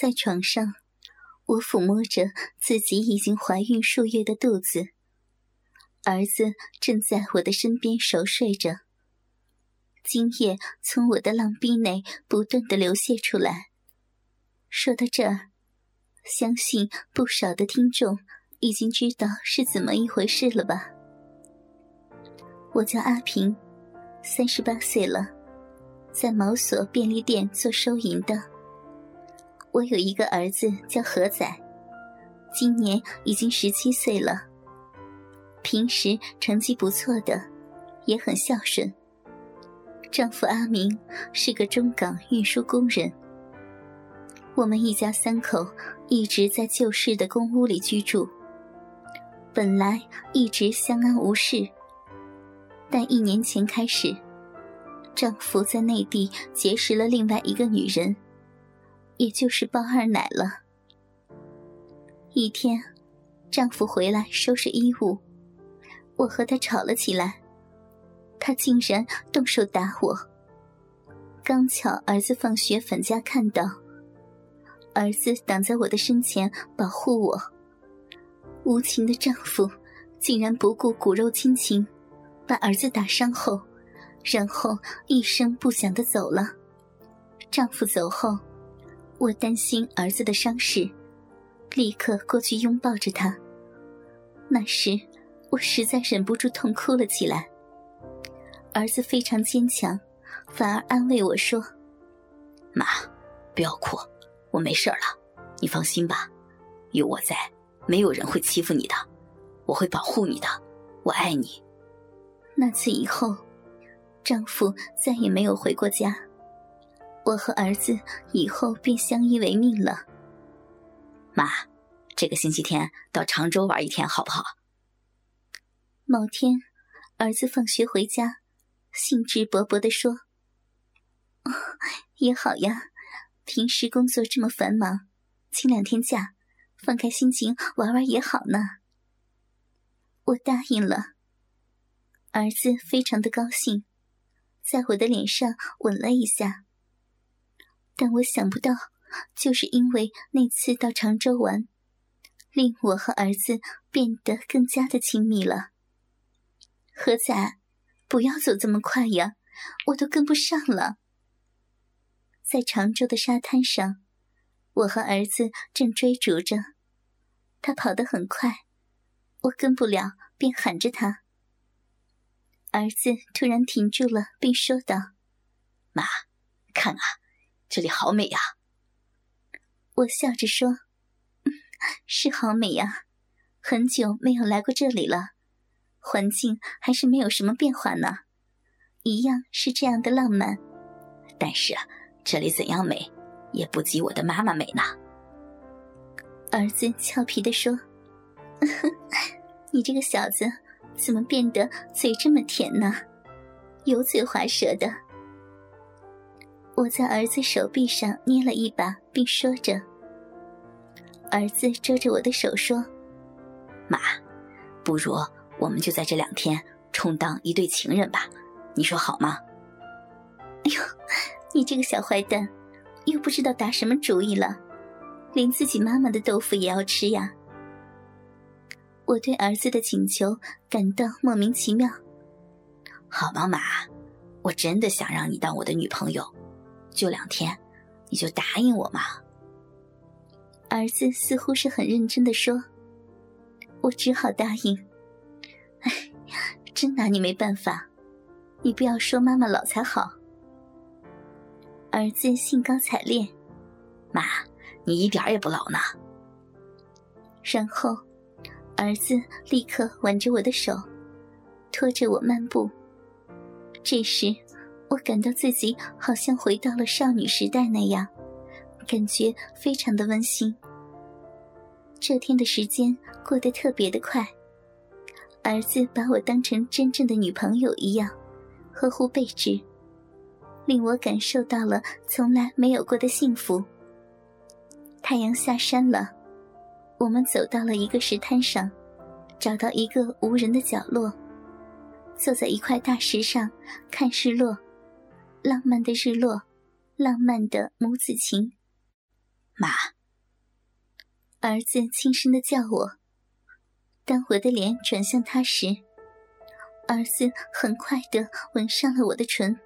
在床上，我抚摸着自己已经怀孕数月的肚子，儿子正在我的身边熟睡着。精液从我的浪逼内不断的流泻出来。说到这儿，相信不少的听众已经知道是怎么一回事了吧？我叫阿平，三十八岁了，在毛所便利店做收银的。我有一个儿子叫何仔，今年已经十七岁了，平时成绩不错的，也很孝顺。丈夫阿明是个中港运输工人。我们一家三口一直在旧式的公屋里居住，本来一直相安无事。但一年前开始，丈夫在内地结识了另外一个女人，也就是包二奶了。一天，丈夫回来收拾衣物，我和他吵了起来。他竟然动手打我。刚巧儿子放学返家看到，儿子挡在我的身前保护我。无情的丈夫竟然不顾骨肉亲情，把儿子打伤后，然后一声不响的走了。丈夫走后，我担心儿子的伤势，立刻过去拥抱着他。那时，我实在忍不住痛哭了起来。儿子非常坚强，反而安慰我说：“妈，不要哭，我没事了，你放心吧，有我在，没有人会欺负你的，我会保护你的，我爱你。”那次以后，丈夫再也没有回过家，我和儿子以后便相依为命了。妈，这个星期天到常州玩一天好不好？某天，儿子放学回家。兴致勃勃地说：“也好呀，平时工作这么繁忙，请两天假，放开心情玩玩也好呢。”我答应了。儿子非常的高兴，在我的脸上吻了一下。但我想不到，就是因为那次到常州玩，令我和儿子变得更加的亲密了。何仔。不要走这么快呀，我都跟不上了。在常州的沙滩上，我和儿子正追逐着，他跑得很快，我跟不了，便喊着他。儿子突然停住了，并说道：“妈，看啊，这里好美呀！”我笑着说：“是好美呀，很久没有来过这里了。”环境还是没有什么变化呢，一样是这样的浪漫。但是这里怎样美，也不及我的妈妈美呢。儿子俏皮地说：“你这个小子怎么变得嘴这么甜呢？油嘴滑舌的。”我在儿子手臂上捏了一把，并说着。儿子遮着我的手说：“妈，不如……”我们就在这两天充当一对情人吧，你说好吗？哎呦，你这个小坏蛋，又不知道打什么主意了，连自己妈妈的豆腐也要吃呀！我对儿子的请求感到莫名其妙。好吧，妈，我真的想让你当我的女朋友，就两天，你就答应我嘛。儿子似乎是很认真的说，我只好答应。哎，真拿你没办法，你不要说妈妈老才好。儿子兴高采烈，妈，你一点也不老呢。然后，儿子立刻挽着我的手，拖着我漫步。这时，我感到自己好像回到了少女时代那样，感觉非常的温馨。这天的时间过得特别的快。儿子把我当成真正的女朋友一样，呵护备至，令我感受到了从来没有过的幸福。太阳下山了，我们走到了一个石滩上，找到一个无人的角落，坐在一块大石上看日落，浪漫的日落，浪漫的母子情。妈。儿子轻声的叫我。当我的脸转向他时，儿子很快的吻上了我的唇。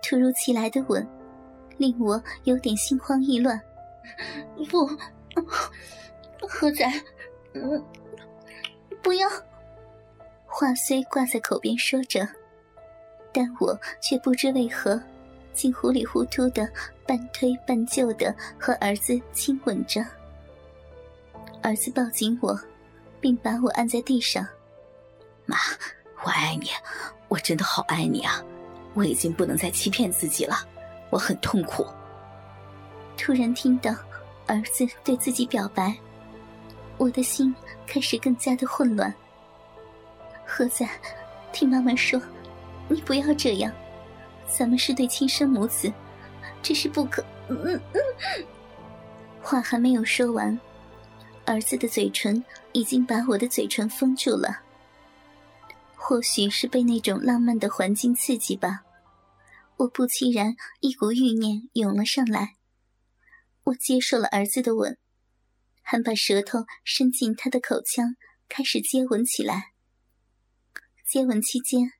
突如其来的吻，令我有点心慌意乱。不，何仔，嗯，不要。话虽挂在口边说着，但我却不知为何，竟糊里糊涂的半推半就的和儿子亲吻着。儿子抱紧我，并把我按在地上。妈，我爱你，我真的好爱你啊！我已经不能再欺骗自己了，我很痛苦。突然听到儿子对自己表白，我的心开始更加的混乱。何仔，听妈妈说，你不要这样，咱们是对亲生母子，这是不可……嗯嗯。话还没有说完，儿子的嘴唇已经把我的嘴唇封住了。或许是被那种浪漫的环境刺激吧，我不期然一股欲念涌了上来。我接受了儿子的吻，还把舌头伸进他的口腔，开始接吻起来。接吻期间，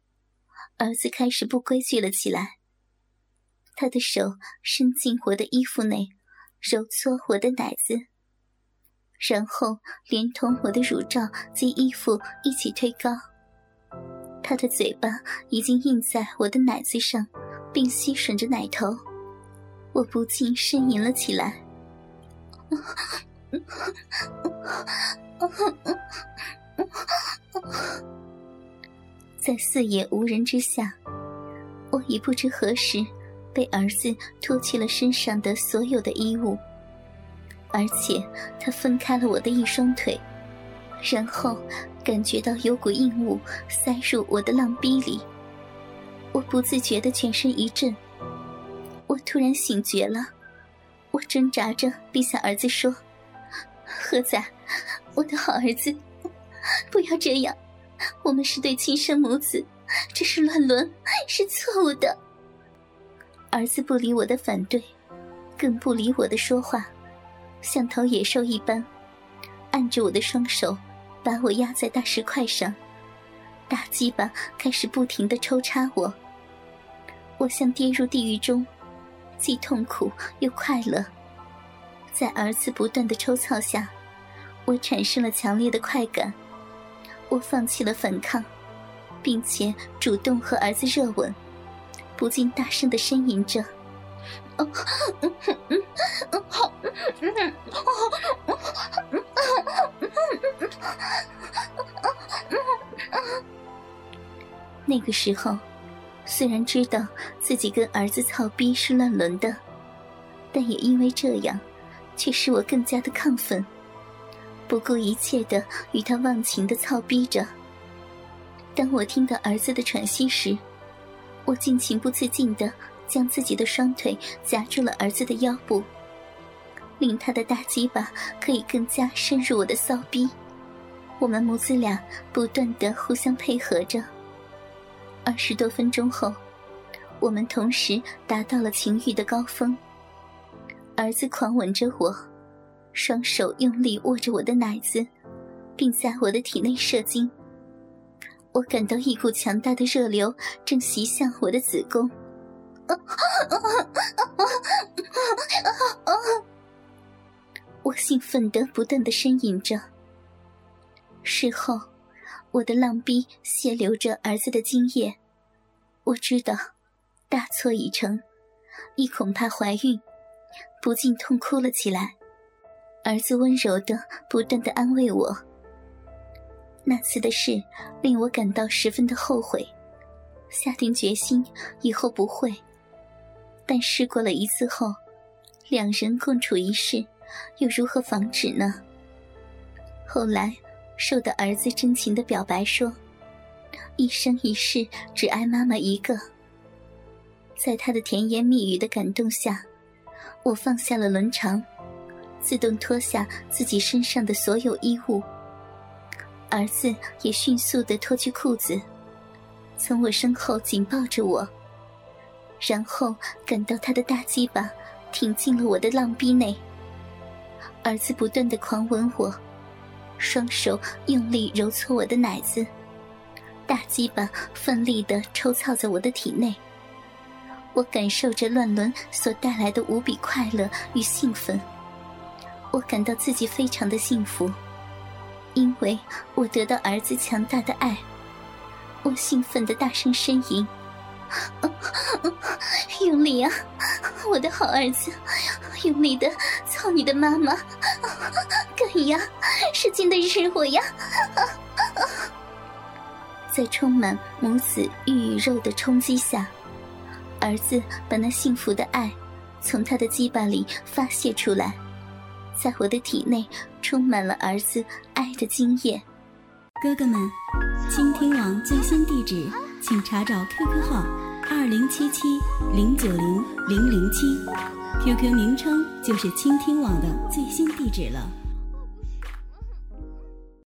儿子开始不规矩了起来。他的手伸进我的衣服内，揉搓我的奶子，然后连同我的乳罩及衣服一起推高。他的嘴巴已经印在我的奶子上，并吸吮着奶头，我不禁呻吟了起来。在四野无人之下，我已不知何时被儿子脱去了身上的所有的衣物，而且他分开了我的一双腿，然后感觉到有股硬物塞入我的浪逼里，我不自觉的全身一震，我突然醒觉了，我挣扎着逼向儿子说：“何仔，我的好儿子，不要这样。”我们是对亲生母子，这是乱伦，是错误的。儿子不理我的反对，更不理我的说话，像头野兽一般，按着我的双手，把我压在大石块上，大鸡巴开始不停的抽插我。我像跌入地狱中，既痛苦又快乐。在儿子不断的抽操下，我产生了强烈的快感。我放弃了反抗，并且主动和儿子热吻，不禁大声的呻吟着：“，那个时候，虽然知道自己跟儿子操逼是乱伦的，但也因为这样，却使我更加的亢奋。不顾一切的与他忘情的操逼着。当我听到儿子的喘息时，我竟情不自禁的将自己的双腿夹住了儿子的腰部，令他的大鸡巴可以更加深入我的骚逼。我们母子俩不断的互相配合着。二十多分钟后，我们同时达到了情欲的高峰。儿子狂吻着我。双手用力握着我的奶子，并在我的体内射精。我感到一股强大的热流正袭向我的子宫。我兴奋的不断的呻吟着。事后，我的浪逼泄流着儿子的精液，我知道大错已成，你恐怕怀孕，不禁痛哭了起来。儿子温柔的、不断的安慰我。那次的事令我感到十分的后悔，下定决心以后不会。但试过了一次后，两人共处一室，又如何防止呢？后来，受到儿子真情的表白，说一生一世只爱妈妈一个。在他的甜言蜜语的感动下，我放下了伦常。自动脱下自己身上的所有衣物，儿子也迅速的脱去裤子，从我身后紧抱着我，然后感到他的大鸡巴挺进了我的浪逼内，儿子不断的狂吻我，双手用力揉搓我的奶子，大鸡巴奋力的抽操在我的体内。我感受着乱伦所带来的无比快乐与兴奋，我感到自己非常的幸福，因为我得到儿子强大的爱。我兴奋的大声呻吟，用力啊，我的好儿子，用力的操你的妈妈，干呀，使劲的日我呀！在充满母子欲与肉的冲击下。儿子把那幸福的爱从他的鸡巴里发泄出来，在我的体内充满了儿子爱的经验。哥哥们，倾听网最新地址，请查找 QQ 号二零七七零九零零零七，QQ 名称就是倾听网的最新地址了。